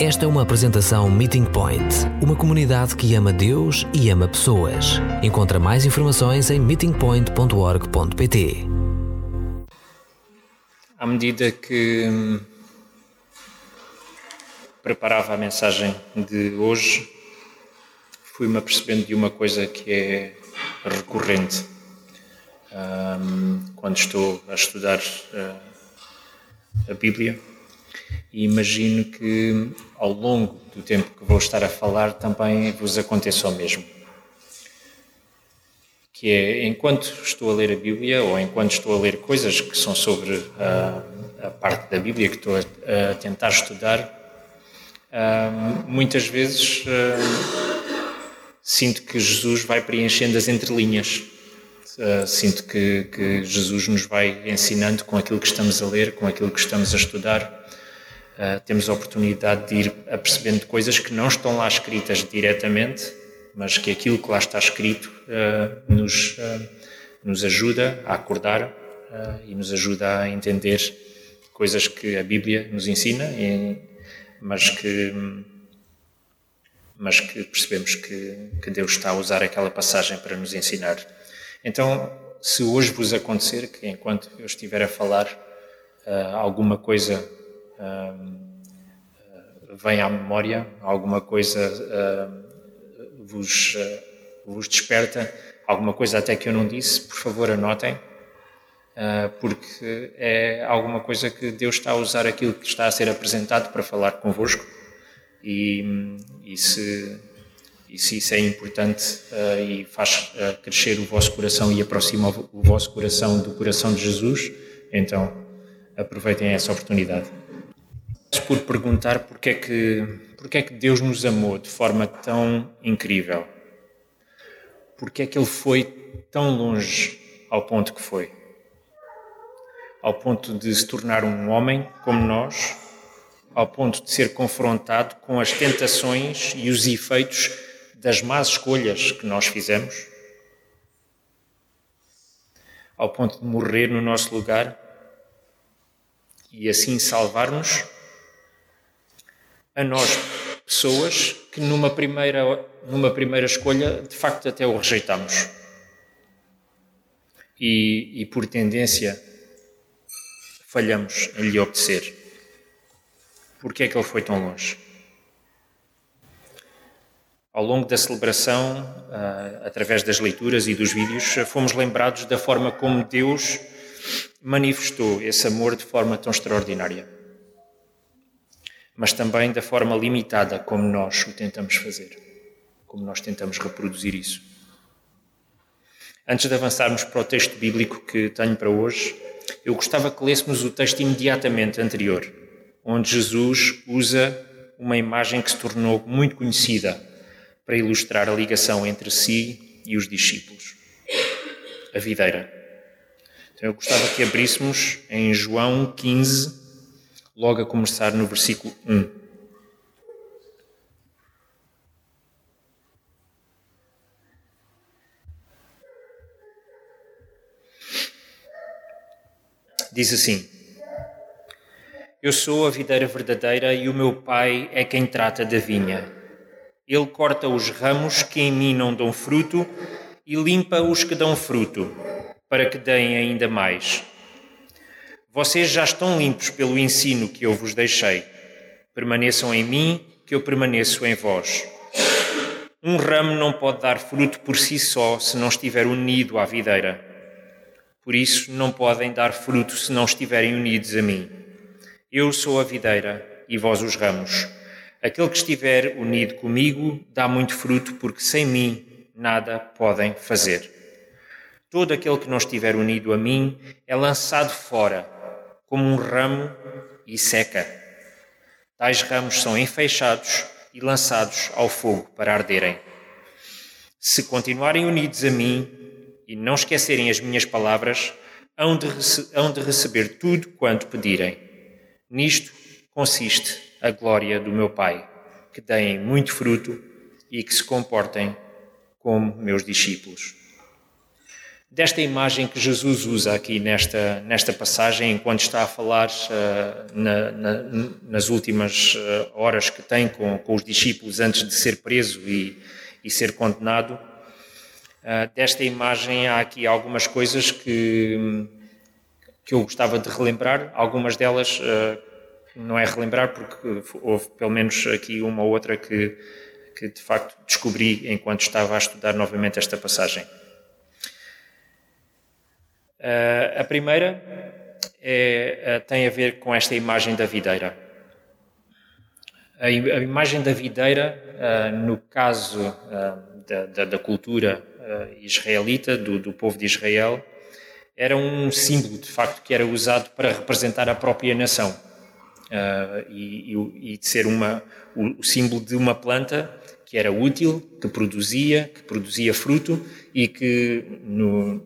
Esta é uma apresentação Meeting Point, uma comunidade que ama Deus e ama pessoas. Encontra mais informações em meetingpoint.org.pt. À medida que hum, preparava a mensagem de hoje, fui-me apercebendo de uma coisa que é recorrente um, quando estou a estudar uh, a Bíblia e imagino que ao longo do tempo que vou estar a falar também vos aconteça o mesmo. Que é, enquanto estou a ler a Bíblia ou enquanto estou a ler coisas que são sobre a, a parte da Bíblia que estou a, a tentar estudar, muitas vezes sinto que Jesus vai preenchendo as entrelinhas. Uh, sinto que, que, Jesus nos vai ensinando com aquilo que estamos a ler, com aquilo que estamos a estudar. Uh, temos a oportunidade de ir apercebendo coisas que não estão lá escritas diretamente, mas que aquilo que lá está escrito uh, nos, uh, nos ajuda a acordar e nos ajuda a entender coisas que a Bíblia nos ensina, e, mas que mas que percebemos que, que Deus está a usar aquela passagem para nos ensinar. Então, se hoje vos acontecer que enquanto eu estiver a falar alguma coisa vem à memória, alguma coisa uh, vos, uh, vos desperta, alguma coisa até que eu não disse, por favor anotem, uh, porque é alguma coisa que Deus está a usar aquilo que está a ser apresentado para falar convosco. E, e, se, e se isso é importante e faz crescer o vosso coração e aproxima o vosso coração do coração de Jesus, então aproveitem essa oportunidade por perguntar porque é que, porque é que Deus nos amou de forma tão incrível. Porque é que Ele foi tão longe ao ponto que foi. Ao ponto de se tornar um homem como nós, ao ponto de ser confrontado com as tentações e os efeitos das más escolhas que nós fizemos, ao ponto de morrer no nosso lugar e assim salvar-nos a nós, pessoas que numa primeira, numa primeira escolha, de facto, até o rejeitamos. E, e por tendência, falhamos em lhe obedecer. Porquê é que ele foi tão longe? Ao longo da celebração, ah, através das leituras e dos vídeos, fomos lembrados da forma como Deus manifestou esse amor de forma tão extraordinária mas também da forma limitada como nós o tentamos fazer, como nós tentamos reproduzir isso. Antes de avançarmos para o texto bíblico que tenho para hoje, eu gostava que lêssemos o texto imediatamente anterior, onde Jesus usa uma imagem que se tornou muito conhecida para ilustrar a ligação entre si e os discípulos a videira. Então eu gostava que abríssemos em João 15, logo a começar no versículo 1. Diz assim: Eu sou a videira verdadeira e o meu pai é quem trata da vinha. Ele corta os ramos que em mim não dão fruto e limpa os que dão fruto, para que deem ainda mais. Vocês já estão limpos pelo ensino que eu vos deixei. Permaneçam em mim, que eu permaneço em vós. Um ramo não pode dar fruto por si só se não estiver unido à videira. Por isso, não podem dar fruto se não estiverem unidos a mim. Eu sou a videira e vós os ramos. Aquele que estiver unido comigo dá muito fruto, porque sem mim nada podem fazer. Todo aquele que não estiver unido a mim é lançado fora como um ramo e seca. Tais ramos são enfeixados e lançados ao fogo para arderem. Se continuarem unidos a mim e não esquecerem as minhas palavras, hão de, hão de receber tudo quanto pedirem. Nisto consiste a glória do meu Pai, que deem muito fruto e que se comportem como meus discípulos. Desta imagem que Jesus usa aqui nesta, nesta passagem, enquanto está a falar uh, na, na, nas últimas uh, horas que tem com, com, os discípulos antes de ser preso e, e ser condenado. Uh, desta imagem há aqui algumas coisas que, que eu gostava de relembrar, algumas delas não é relembrar, porque houve pelo menos aqui uma ou outra que, que de facto descobri enquanto estava a estudar novamente esta passagem. Uh, a primeira é, uh, tem a ver com esta imagem da videira. A, a imagem da videira, uh, no caso da, da, da, cultura israelita, do, do, povo de Israel, era um símbolo, de facto, que era usado para representar a própria nação. E, e, ser uma, o, o símbolo de uma planta que era útil, que produzia, que produzia fruto e que no,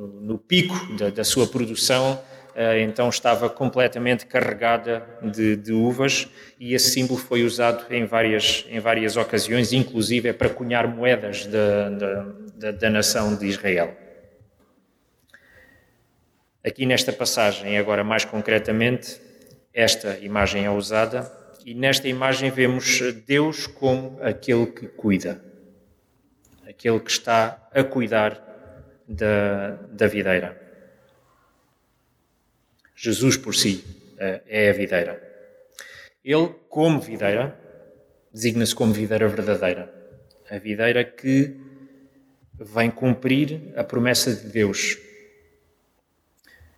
no, no pico da, da, sua produção, eh, então estava completamente carregada de, de, uvas e esse símbolo foi usado em várias, em várias ocasiões, inclusive é para cunhar moedas da, da, da nação de Israel. Aqui nesta passagem, agora mais concretamente, esta imagem é usada e nesta imagem vemos Deus como aquele que cuida, aquele que está a cuidar da, da videira. Jesus por si eh, é a videira. Ele, como videira, designa-se como videira verdadeira. A videira que vem cumprir a promessa de Deus.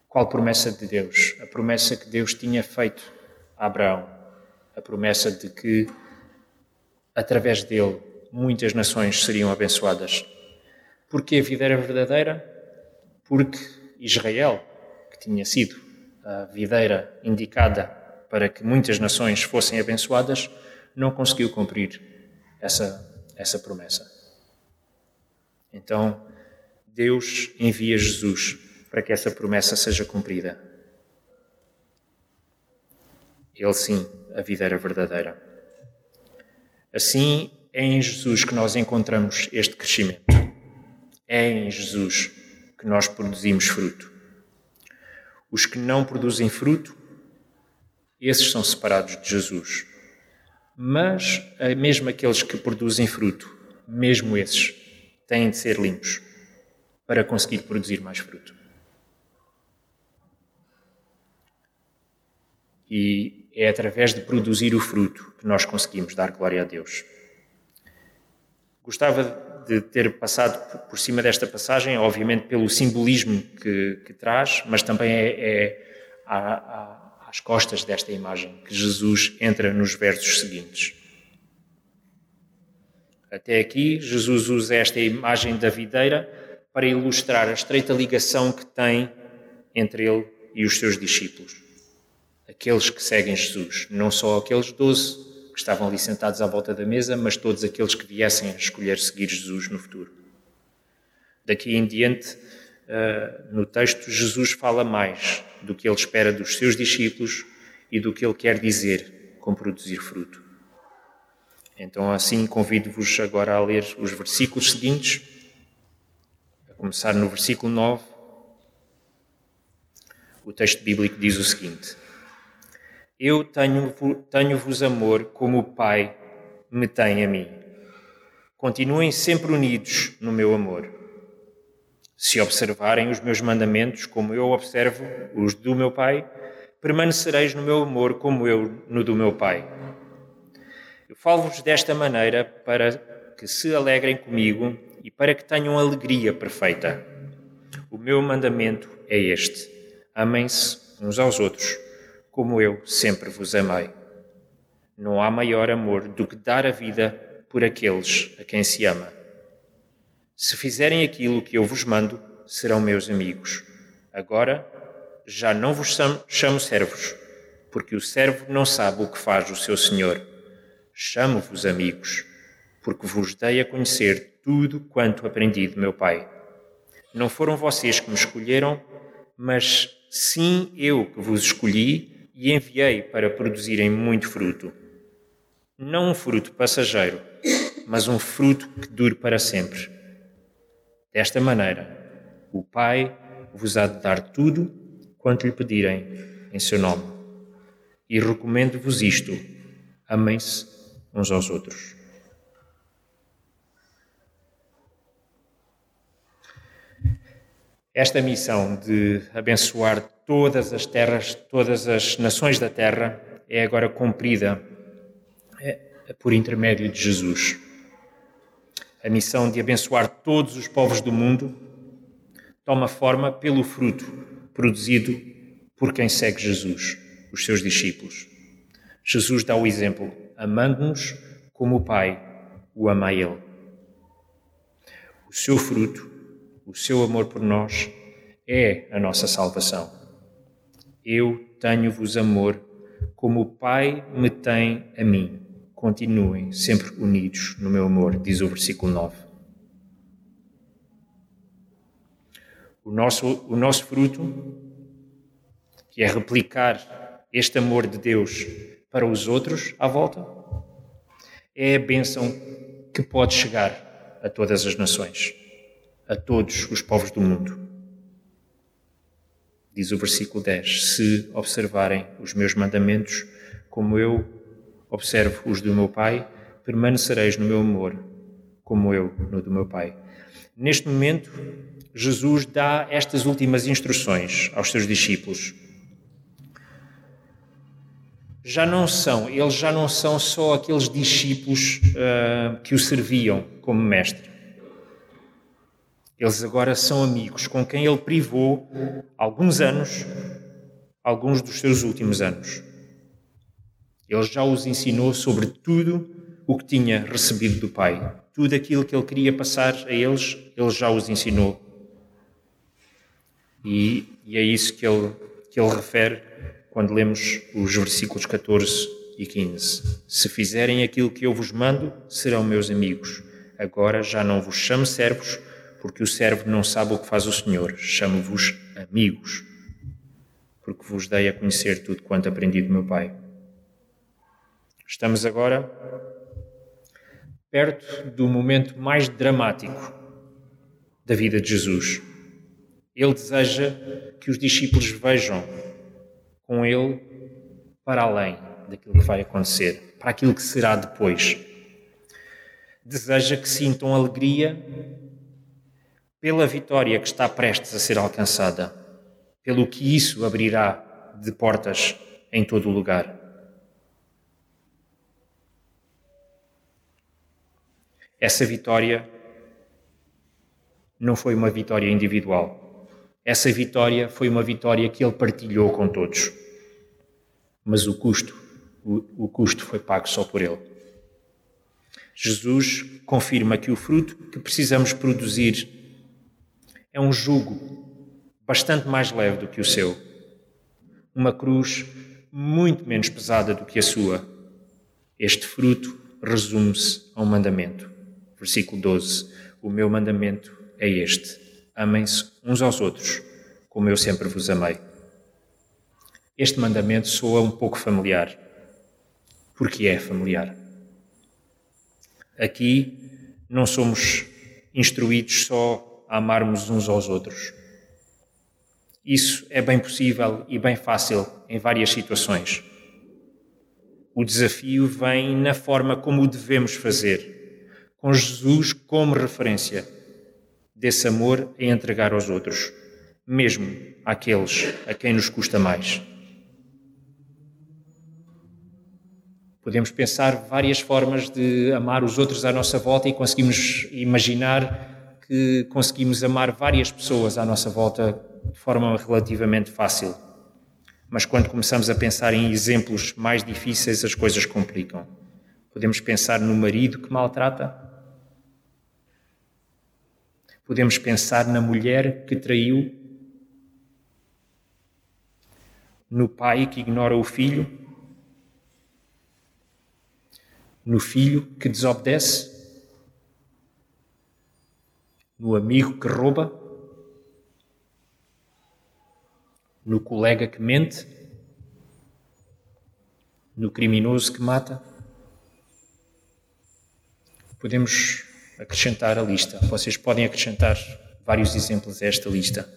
Qual promessa de Deus? A promessa que Deus tinha feito a Abraão. A promessa de que, através dele, muitas nações seriam abençoadas. Porque a videira verdadeira? Porque Israel, que tinha sido a videira indicada para que muitas nações fossem abençoadas, não conseguiu cumprir essa, essa promessa. Então, Deus envia Jesus para que essa promessa seja cumprida. Ele sim, a videira verdadeira. Assim, é em Jesus que nós encontramos este crescimento. É em Jesus que nós produzimos fruto. Os que não produzem fruto, esses são separados de Jesus. Mas, eh, mesmo aqueles que produzem fruto, mesmo esses, têm de ser limpos para conseguir produzir mais fruto. E é através de produzir o fruto que nós conseguimos dar glória a Deus. Gostava de ter passado por cima desta passagem, obviamente pelo simbolismo que, que traz, mas também é, é às costas desta imagem que Jesus entra nos versos seguintes. Até aqui, Jesus usa esta imagem da videira para ilustrar a estreita ligação que tem entre ele e os seus discípulos. Aqueles que seguem Jesus, não só aqueles doze que estavam ali sentados à volta da mesa, mas todos aqueles que viessem a escolher seguir Jesus no futuro. Daqui em diante, uh, no texto, Jesus fala mais do que ele espera dos seus discípulos e do que ele quer dizer com produzir fruto. Então, assim, convido-vos agora a ler os versículos seguintes, a começar no versículo 9. O texto bíblico diz o seguinte: eu tenho-vos tenho amor como o Pai me tem a mim. Continuem sempre unidos no meu amor. Se observarem os meus mandamentos como eu observo os do meu Pai, permanecereis no meu amor como eu no do meu Pai. Eu falo-vos desta maneira para que se alegrem comigo e para que tenham alegria perfeita. O meu mandamento é este: amem-se uns aos outros como eu sempre vos amei. Não há maior amor do que dar a vida por aqueles a quem se ama. Se fizerem aquilo que eu vos mando, serão meus amigos. Agora já não vos chamo servos, porque o servo não sabe o que faz o seu senhor. Chamo-vos amigos, porque vos dei a conhecer tudo quanto aprendi de meu Pai. Não foram vocês que me escolheram, mas sim eu que vos escolhi e enviei para produzirem muito fruto. Não um fruto passageiro, mas um fruto que dure para sempre. Desta maneira, O Pai vos há de dar tudo quanto lhe pedirem em seu nome. E recomendo-vos isto: amem-se uns aos outros. Esta missão de abençoar todas as terras, todas as nações da terra, é agora cumprida é, por intermédio de Jesus. A missão de abençoar todos os povos do mundo toma forma pelo fruto produzido por quem segue Jesus, os seus discípulos. Jesus dá o exemplo, amando-nos como o Pai o ama a Ele. O seu fruto o seu amor por nós é a nossa salvação. Eu tenho-vos amor como o Pai me tem a mim. Continuem sempre unidos no meu amor, diz o versículo 9. O nosso, o nosso fruto, que é replicar este amor de Deus para os outros à volta, é a bênção que pode chegar a todas as nações a todos os povos do mundo. Diz o versículo 10: Se observarem os meus mandamentos, como eu observo os do meu Pai, permanecereis no meu amor, como eu no do meu Pai. Neste momento, Jesus dá estas últimas instruções aos seus discípulos. Já não são, eles já não são só aqueles discípulos uh, que o serviam como mestre. Eles agora são amigos com quem ele privou alguns anos, alguns dos seus últimos anos. Ele já os ensinou sobre tudo o que tinha recebido do Pai. Tudo aquilo que ele queria passar a eles, ele já os ensinou. E, e é isso que ele, que ele refere quando lemos os versículos 14 e 15. Se fizerem aquilo que eu vos mando, serão meus amigos. Agora já não vos chamo servos, porque o servo não sabe o que faz o Senhor. Chamo-vos amigos, porque vos dei a conhecer tudo quanto aprendi do meu Pai. Estamos agora perto do momento mais dramático da vida de Jesus. Ele deseja que os discípulos vejam com ele para além daquilo que vai acontecer, para aquilo que será depois. Deseja que sintam alegria pela vitória que está prestes a ser alcançada, pelo que isso abrirá de portas em todo o lugar. Essa vitória não foi uma vitória individual. Essa vitória foi uma vitória que ele partilhou com todos. Mas o custo, o, o custo foi pago só por ele. Jesus confirma que o fruto que precisamos produzir é um jugo bastante mais leve do que o seu. Uma cruz muito menos pesada do que a sua. Este fruto resume-se a um mandamento. Versículo 12: O meu mandamento é este: amem-se uns aos outros, como eu sempre vos amei. Este mandamento soa um pouco familiar. Porque é familiar. Aqui não somos instruídos só a amarmos uns aos outros. Isso é bem possível e bem fácil em várias situações. O desafio vem na forma como o devemos fazer, com Jesus como referência desse amor a entregar aos outros, mesmo àqueles a quem nos custa mais. Podemos pensar várias formas de amar os outros à nossa volta e conseguimos imaginar que conseguimos amar várias pessoas à nossa volta de forma relativamente fácil. Mas quando começamos a pensar em exemplos mais difíceis, as coisas complicam. Podemos pensar no marido que maltrata. Podemos pensar na mulher que traiu. No pai que ignora o filho. No filho que desobedece no amigo que rouba, no colega que mente, no criminoso que mata. Podemos acrescentar a lista. Vocês podem acrescentar vários exemplos a esta lista.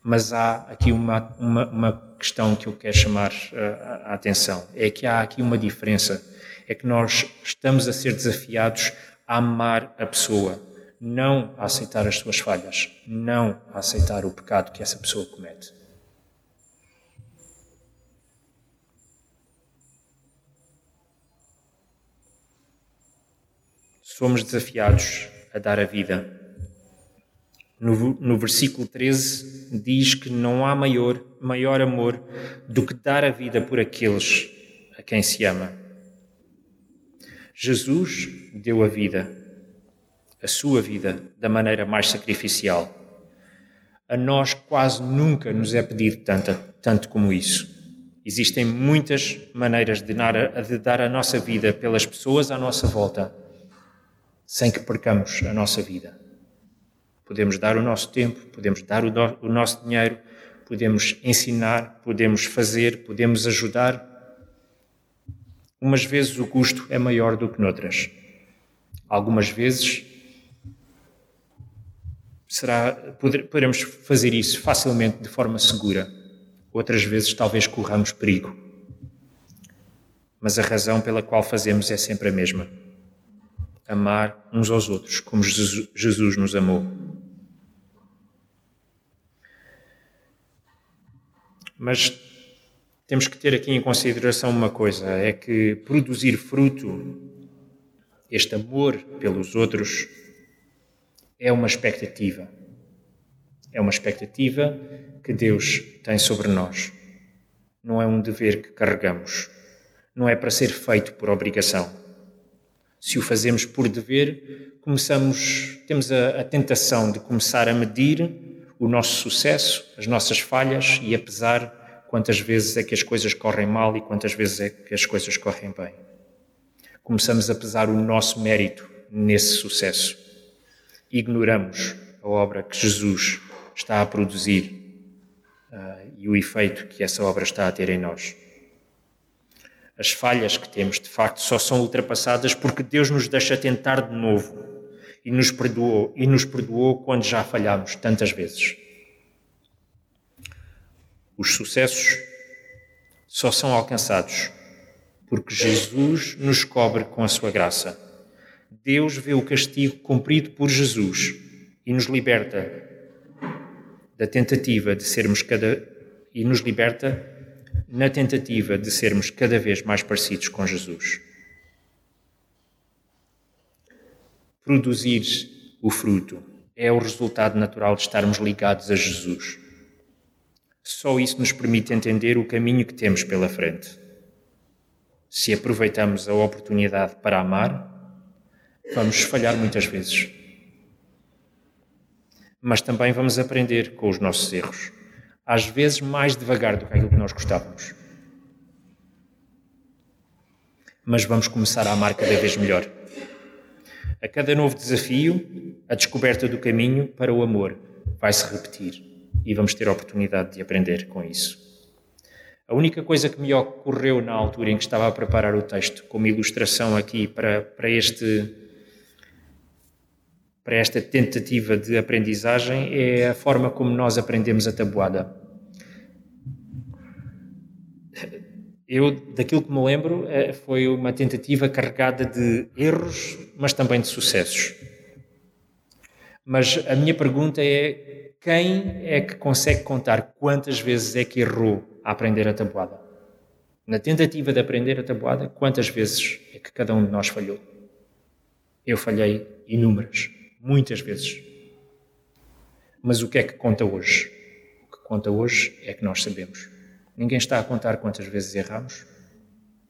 Mas há aqui uma, uma, uma questão que eu quero chamar uh, a atenção: é que há aqui uma diferença. É que nós estamos a ser desafiados a amar a pessoa, não a aceitar as suas falhas, não a aceitar o pecado que essa pessoa comete. Somos desafiados a dar a vida no, no versículo 13 diz que não há maior, maior amor do que dar a vida por aqueles a quem se ama. Jesus deu a vida, a sua vida, da maneira mais sacrificial. A nós quase nunca nos é pedido tanto, tanto como isso. Existem muitas maneiras de dar, de dar a nossa vida pelas pessoas à nossa volta, sem que percamos a nossa vida. Podemos dar o nosso tempo, podemos dar o, o nosso dinheiro, podemos ensinar, podemos fazer, podemos ajudar. Umas vezes o custo é maior do que noutras. Algumas vezes será, poderemos fazer isso facilmente de forma segura. Outras vezes talvez corramos perigo. Mas a razão pela qual fazemos é sempre a mesma: amar uns aos outros como Jesus nos amou. Mas temos que ter aqui em consideração uma coisa: é que produzir fruto, este amor pelos outros, é uma expectativa. É uma expectativa que Deus tem sobre nós. Não é um dever que carregamos. Não é para ser feito por obrigação. Se o fazemos por dever, começamos, temos a, a tentação de começar a medir o nosso sucesso, as nossas falhas e a pesar quantas vezes é que as coisas correm mal e quantas vezes é que as coisas correm bem. Começamos a pesar o nosso mérito nesse sucesso. Ignoramos a obra que Jesus está a produzir uh, e o efeito que essa obra está a ter em nós. As falhas que temos, de facto, só são ultrapassadas porque Deus nos deixa tentar de novo e nos perdoou, e nos perdoou quando já falhámos tantas vezes. Os sucessos só são alcançados porque Jesus nos cobre com a sua graça. Deus vê o castigo cumprido por Jesus e nos liberta da tentativa de sermos cada e nos liberta na tentativa de sermos cada vez mais parecidos com Jesus. Produzir o fruto é o resultado natural de estarmos ligados a Jesus. Só isso nos permite entender o caminho que temos pela frente. Se aproveitamos a oportunidade para amar, vamos falhar muitas vezes. Mas também vamos aprender com os nossos erros, às vezes mais devagar do que aquilo que nós gostávamos. Mas vamos começar a amar cada vez melhor. A cada novo desafio, a descoberta do caminho para o amor vai se repetir e vamos ter a oportunidade de aprender com isso. A única coisa que me ocorreu na altura em que estava a preparar o texto, como ilustração aqui para, para, este, para esta tentativa de aprendizagem, é a forma como nós aprendemos a tabuada. Eu, daquilo que me lembro, eh, foi uma tentativa carregada de erros, mas também de sucessos. Mas a minha pergunta é: quem é que consegue contar quantas vezes é que errou a aprender a tabuada? Na tentativa de aprender a tabuada, quantas vezes é que cada um de nós falhou? Eu falhei inúmeras, muitas vezes. Mas o que é que conta hoje? O que conta hoje é que nós sabemos. Ninguém está a contar quantas vezes erramos.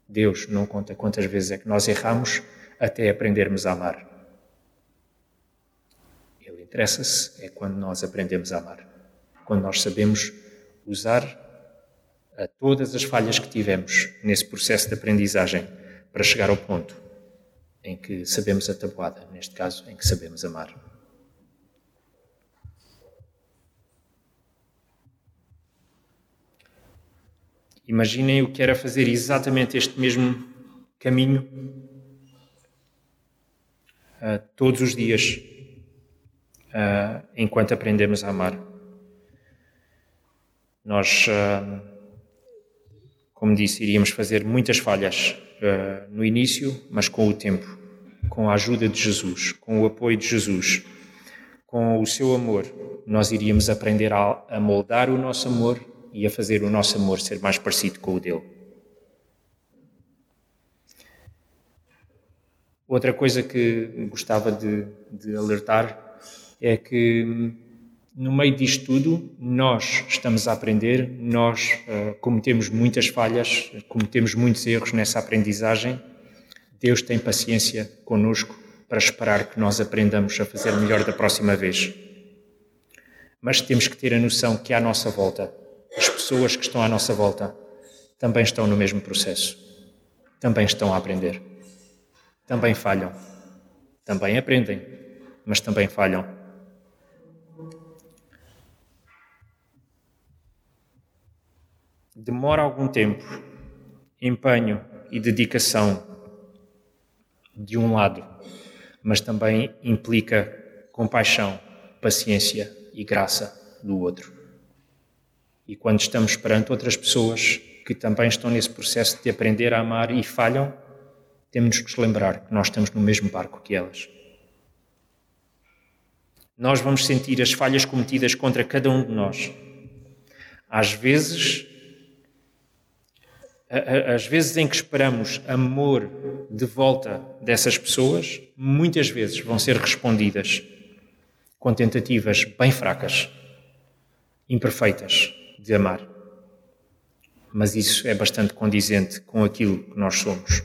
Deus não conta quantas vezes é que nós erramos até aprendermos a amar. Ele interessa-se é quando nós aprendemos a amar. Quando nós sabemos usar a todas as falhas que tivemos nesse processo de aprendizagem para chegar ao ponto em que sabemos a tabuada, neste caso, em que sabemos amar. Imaginem o que era fazer exatamente este mesmo caminho uh, todos os dias. uh, enquanto aprendemos a amar. Nós, uh, como disse, iríamos fazer muitas falhas uh, no início, mas com o tempo, com a ajuda de Jesus, com o apoio de Jesus, com o seu amor, nós iríamos aprender a, a moldar o nosso amor e a fazer o nosso amor ser mais parecido com o dele. Outra coisa que gostava de, de alertar é que no meio disto tudo, nós estamos a aprender, nós uh, cometemos muitas falhas, cometemos muitos erros nessa aprendizagem. Deus tem paciência conosco para esperar que nós aprendamos a fazer melhor da próxima vez. Mas temos que ter a noção que à nossa volta, as pessoas que estão à nossa volta, também estão no mesmo processo, também estão a aprender, também falham, também aprendem, mas também falham demora algum tempo, empenho e dedicação de um lado, mas também implica compaixão, paciência e graça do outro. E quando estamos perante outras pessoas que também estão nesse processo de aprender a amar e falham, temos que nos lembrar que nós estamos no mesmo barco que elas. Nós vamos sentir as falhas cometidas contra cada um de nós. Às vezes, as vezes em que esperamos amor de volta dessas pessoas, muitas vezes vão ser respondidas com tentativas bem fracas, imperfeitas de amar. Mas isso é bastante condizente com aquilo que nós somos.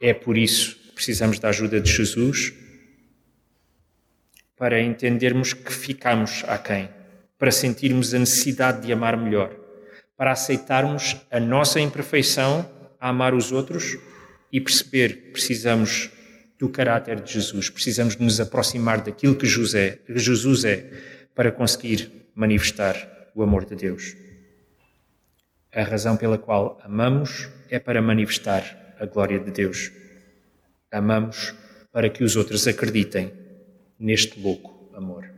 É por isso que precisamos da ajuda de Jesus para entendermos que ficamos aquém, para sentirmos a necessidade de amar melhor para aceitarmos a nossa imperfeição a amar os outros e perceber que precisamos do caráter de Jesus, precisamos de nos aproximar daquilo que Jesus é para conseguir manifestar o amor de Deus. A razão pela qual amamos é para manifestar a glória de Deus. Amamos para que os outros acreditem neste louco amor.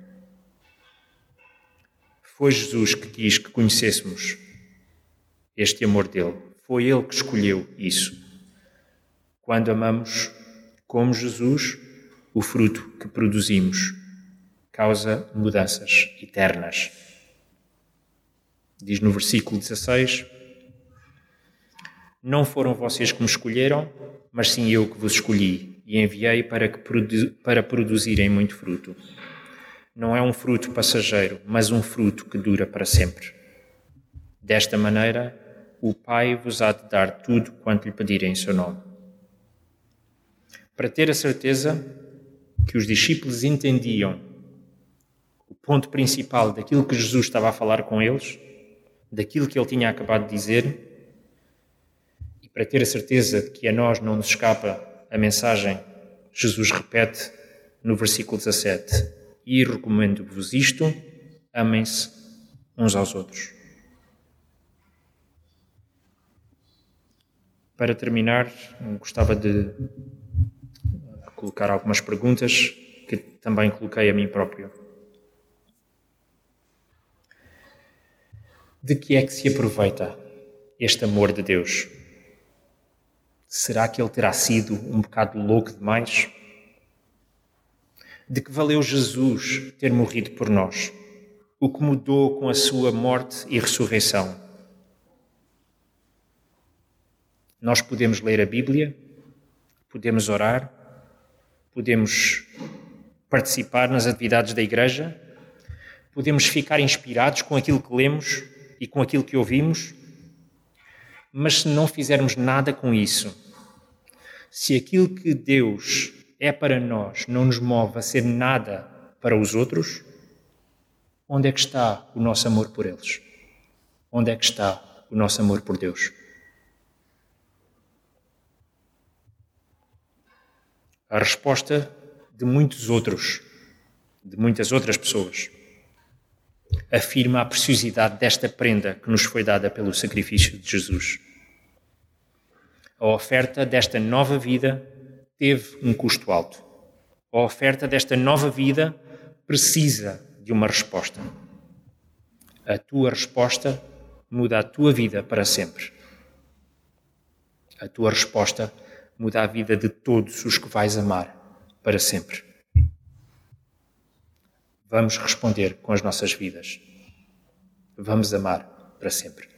Foi Jesus que quis que conhecêssemos este amor dele. Foi ele que escolheu isso. Quando amamos como Jesus, o fruto que produzimos causa mudanças eternas. Diz no versículo 16: Não foram vocês que me escolheram, mas sim eu que vos escolhi e enviei para, que produ para produzirem muito fruto. Não é um fruto passageiro, mas um fruto que dura para sempre. Desta maneira, o Pai vos há de dar tudo quanto lhe pedirem em seu nome. Para ter a certeza que os discípulos entendiam o ponto principal daquilo que Jesus estava a falar com eles, daquilo que ele tinha acabado de dizer, e para ter a certeza de que a nós não nos escapa a mensagem, Jesus repete no versículo 17: E recomendo-vos isto, amem-se uns aos outros. Para terminar, gostava de colocar algumas perguntas que também coloquei a mim próprio. De que é que se aproveita este amor de Deus? Será que ele terá sido um bocado louco demais? De que valeu Jesus ter morrido por nós? O que mudou com a sua morte e ressurreição? Nós podemos ler a Bíblia, podemos orar, podemos participar nas atividades da igreja, podemos ficar inspirados com aquilo que lemos e com aquilo que ouvimos, mas se não fizermos nada com isso, se aquilo que Deus é para nós não nos move a ser nada para os outros, onde é que está o nosso amor por eles? Onde é que está o nosso amor por Deus? A resposta de muitos outros, de muitas outras pessoas. Afirma a preciosidade desta prenda que nos foi dada pelo sacrifício de Jesus. A oferta desta nova vida teve um custo alto. A oferta desta nova vida precisa de uma resposta. A tua resposta muda a tua vida para sempre. A tua resposta muda a vida de todos os que vais amar para sempre. Vamos responder com as nossas vidas. Vamos amar para sempre.